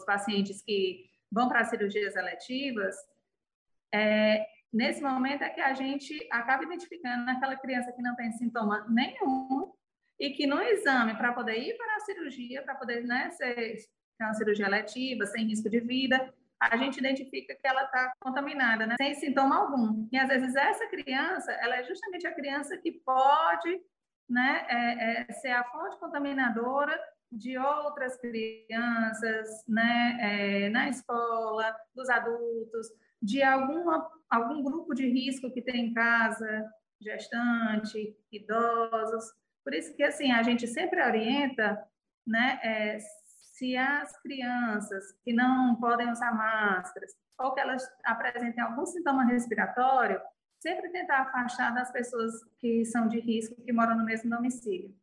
os pacientes que vão para cirurgias eletivas, é, nesse momento é que a gente acaba identificando aquela criança que não tem sintoma nenhum e que no exame, para poder ir para a cirurgia, para poder né, ser uma cirurgia letiva, sem risco de vida, a gente identifica que ela está contaminada, né? sem sintoma algum. E às vezes essa criança, ela é justamente a criança que pode né, é, é, ser a fonte contaminadora de outras crianças, né, é, na escola, dos adultos, de alguma, algum grupo de risco que tem em casa, gestante, idosos. Por isso que assim a gente sempre orienta, né, é, se as crianças que não podem usar máscaras ou que elas apresentem algum sintoma respiratório, sempre tentar afastar das pessoas que são de risco, que moram no mesmo domicílio.